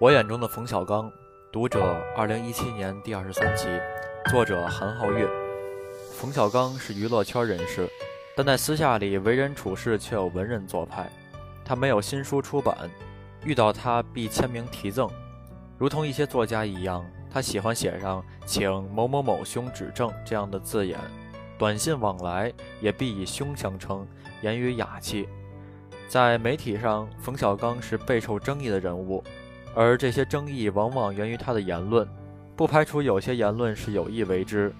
我眼中的冯小刚，读者，二零一七年第二十三期，作者韩浩月。冯小刚是娱乐圈人士，但在私下里为人处事却有文人做派。他没有新书出版，遇到他必签名题赠，如同一些作家一样，他喜欢写上“请某某某兄指正”这样的字眼。短信往来也必以兄相称，言语雅气。在媒体上，冯小刚是备受争议的人物。而这些争议往往源于他的言论，不排除有些言论是有意为之，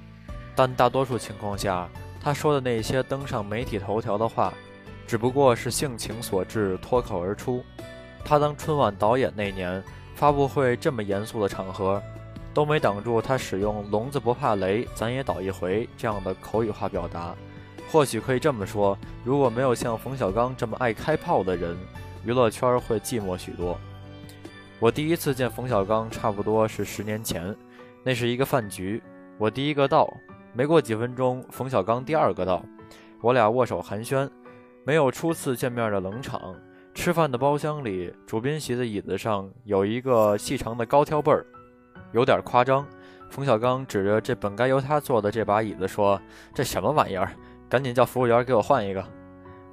但大多数情况下，他说的那些登上媒体头条的话，只不过是性情所致，脱口而出。他当春晚导演那年，发布会这么严肃的场合，都没挡住他使用“聋子不怕雷，咱也倒一回”这样的口语化表达。或许可以这么说，如果没有像冯小刚这么爱开炮的人，娱乐圈会寂寞许多。我第一次见冯小刚，差不多是十年前，那是一个饭局，我第一个到，没过几分钟，冯小刚第二个到，我俩握手寒暄，没有初次见面的冷场。吃饭的包厢里，主宾席的椅子上有一个细长的高挑背儿，有点夸张。冯小刚指着这本该由他坐的这把椅子说：“这什么玩意儿？赶紧叫服务员给我换一个。”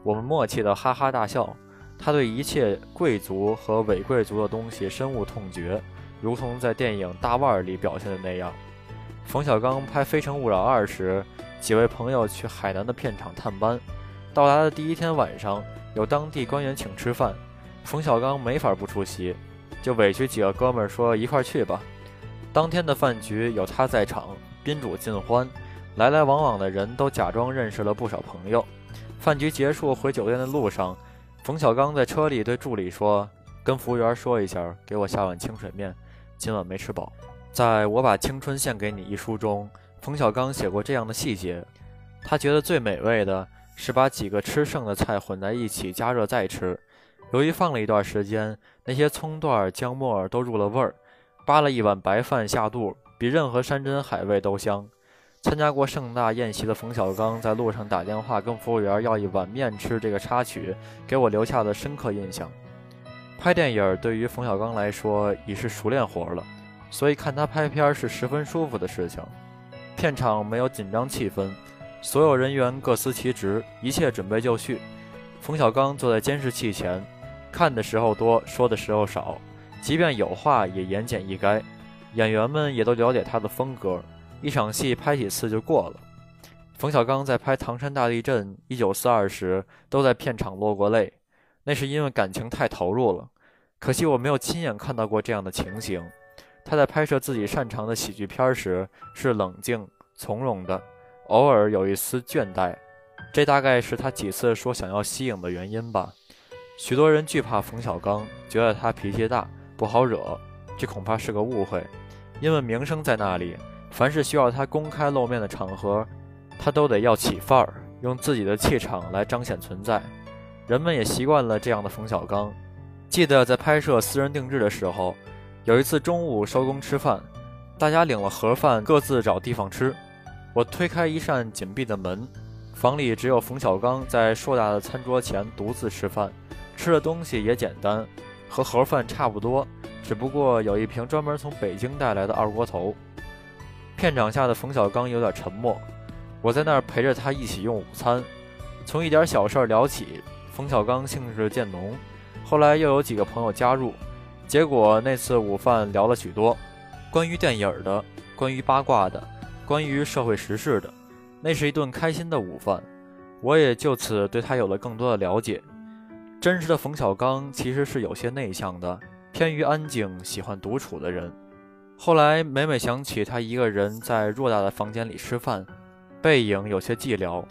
我们默契的哈哈大笑。他对一切贵族和伪贵族的东西深恶痛绝，如同在电影《大腕》里表现的那样。冯小刚拍《非诚勿扰二》时，几位朋友去海南的片场探班，到达的第一天晚上，有当地官员请吃饭，冯小刚没法不出席，就委屈几个哥们儿说一块去吧。当天的饭局有他在场，宾主尽欢，来来往往的人都假装认识了不少朋友。饭局结束回酒店的路上。冯小刚在车里对助理说：“跟服务员说一下，给我下碗清水面，今晚没吃饱。”在我把青春献给你一书中，冯小刚写过这样的细节：他觉得最美味的是把几个吃剩的菜混在一起加热再吃。由于放了一段时间，那些葱段、姜末都入了味儿，扒了一碗白饭下肚，比任何山珍海味都香。参加过盛大宴席的冯小刚在路上打电话跟服务员要一碗面吃，这个插曲给我留下了深刻印象。拍电影对于冯小刚来说已是熟练活了，所以看他拍片是十分舒服的事情。片场没有紧张气氛，所有人员各司其职，一切准备就绪。冯小刚坐在监视器前，看的时候多，说的时候少，即便有话也言简意赅。演员们也都了解他的风格。一场戏拍几次就过了。冯小刚在拍唐山大地震一九四二时，都在片场落过泪，那是因为感情太投入了。可惜我没有亲眼看到过这样的情形。他在拍摄自己擅长的喜剧片时是冷静从容的，偶尔有一丝倦怠，这大概是他几次说想要息影的原因吧。许多人惧怕冯小刚，觉得他脾气大不好惹，这恐怕是个误会，因为名声在那里。凡是需要他公开露面的场合，他都得要起范儿，用自己的气场来彰显存在。人们也习惯了这样的冯小刚。记得在拍摄《私人定制》的时候，有一次中午收工吃饭，大家领了盒饭，各自找地方吃。我推开一扇紧闭的门，房里只有冯小刚在硕大的餐桌前独自吃饭，吃的东西也简单，和盒饭差不多，只不过有一瓶专门从北京带来的二锅头。片场下的冯小刚有点沉默，我在那儿陪着他一起用午餐，从一点小事聊起。冯小刚兴致渐浓，后来又有几个朋友加入，结果那次午饭聊了许多，关于电影的，关于八卦的，关于社会时事的，那是一顿开心的午饭，我也就此对他有了更多的了解。真实的冯小刚其实是有些内向的，偏于安静，喜欢独处的人。后来每每想起他一个人在偌大的房间里吃饭，背影有些寂寥，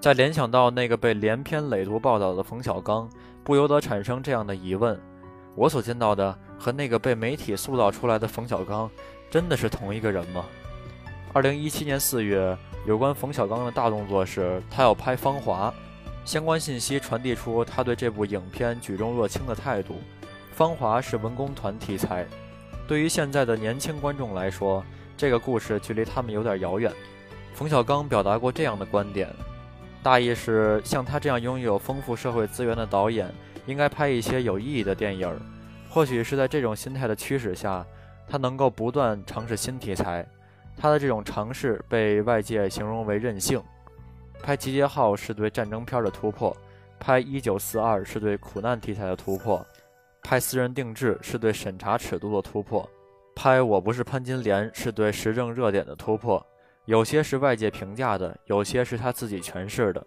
再联想到那个被连篇累牍报道的冯小刚，不由得产生这样的疑问：我所见到的和那个被媒体塑造出来的冯小刚，真的是同一个人吗？二零一七年四月，有关冯小刚的大动作是他要拍《芳华》，相关信息传递出他对这部影片举重若轻的态度。《芳华》是文工团题材。对于现在的年轻观众来说，这个故事距离他们有点遥远。冯小刚表达过这样的观点，大意是像他这样拥有丰富社会资源的导演，应该拍一些有意义的电影，或许是在这种心态的驱使下，他能够不断尝试新题材。他的这种尝试被外界形容为任性。拍《集结号》是对战争片的突破，拍《一九四二》是对苦难题材的突破，拍《私人定制》是对审查尺度的突破，拍《我不是潘金莲》是对时政热点的突破。有些是外界评价的，有些是他自己诠释的。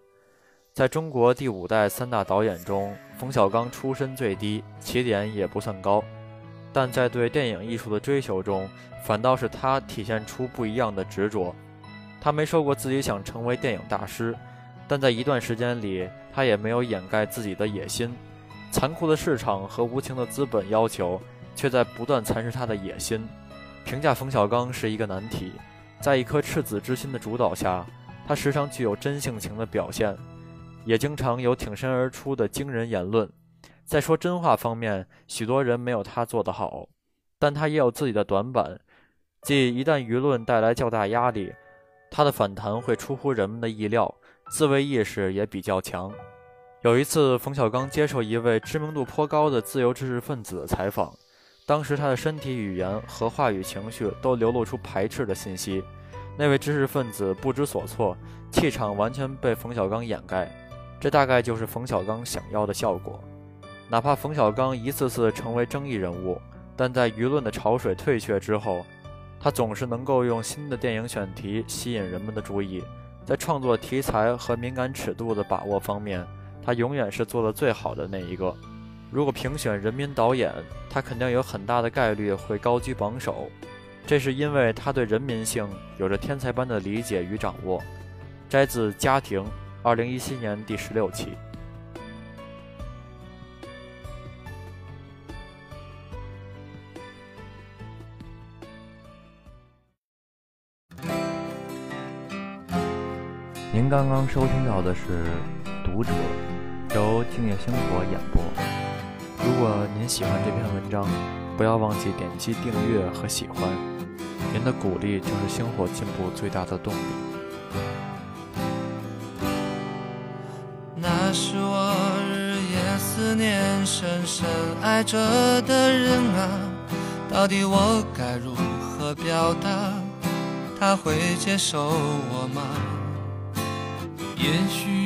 在中国第五代三大导演中，冯小刚出身最低，起点也不算高，但在对电影艺术的追求中，反倒是他体现出不一样的执着。他没说过自己想成为电影大师，但在一段时间里，他也没有掩盖自己的野心。残酷的市场和无情的资本要求，却在不断蚕食他的野心。评价冯小刚是一个难题。在一颗赤子之心的主导下，他时常具有真性情的表现，也经常有挺身而出的惊人言论。在说真话方面，许多人没有他做得好，但他也有自己的短板，即一旦舆论带来较大压力，他的反弹会出乎人们的意料，自卫意识也比较强。有一次，冯小刚接受一位知名度颇高的自由知识分子的采访。当时他的身体语言和话语情绪都流露出排斥的信息，那位知识分子不知所措，气场完全被冯小刚掩盖。这大概就是冯小刚想要的效果。哪怕冯小刚一次次成为争议人物，但在舆论的潮水退却之后，他总是能够用新的电影选题吸引人们的注意。在创作题材和敏感尺度的把握方面，他永远是做的最好的那一个。如果评选人民导演，他肯定有很大的概率会高居榜首，这是因为他对人民性有着天才般的理解与掌握。摘自《家庭》，二零一七年第十六期。您刚刚收听到的是《读者》，由静夜星火演播。如果您喜欢这篇文章，不要忘记点击订阅和喜欢，您的鼓励就是星火进步最大的动力。那是我日夜思念、深深爱着的人啊，到底我该如何表达？他会接受我吗？也许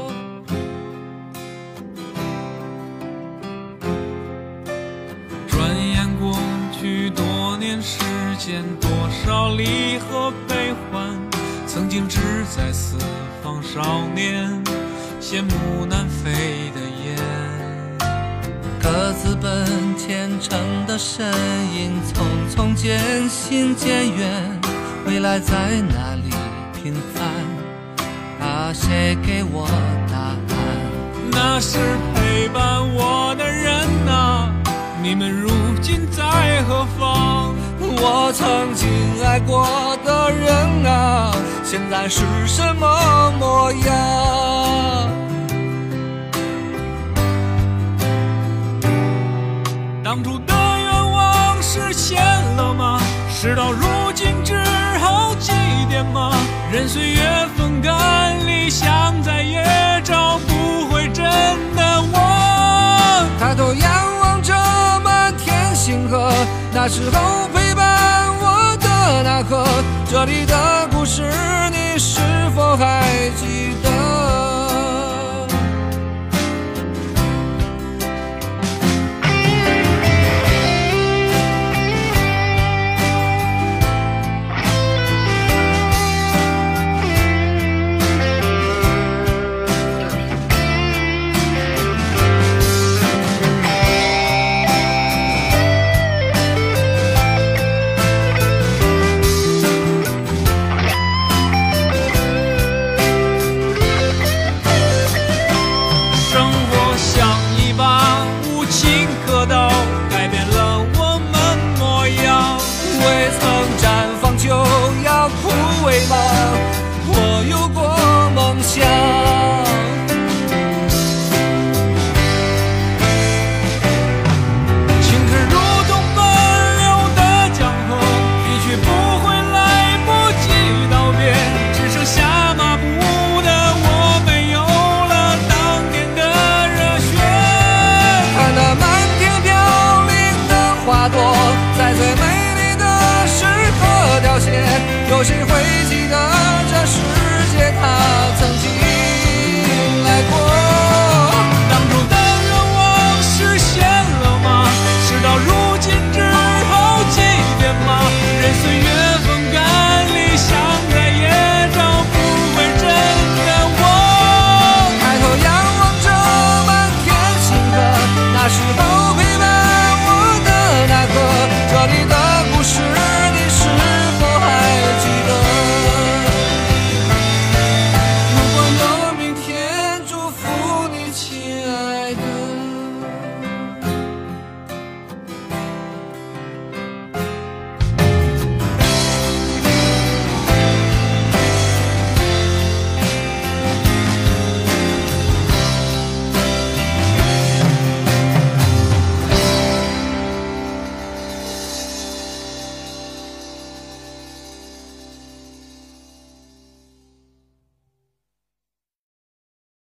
间多少离合悲欢，曾经志在四方少年，羡慕南飞的雁。各自奔前程的身影，匆匆渐行渐远，未来在哪里平凡？啊，谁给我答案？那是陪伴我的人啊，你们如今在何方？我曾经爱过的人啊，现在是什么模样？当初的愿望实现了吗？事到如今只好祭奠吗？任岁月风干理想，再也找不回真的我。抬头仰望星河，那时候陪伴我的。那颗，这里的故事，你是否还记在最美丽的时刻凋谢，有谁会记得这世界它曾经来过？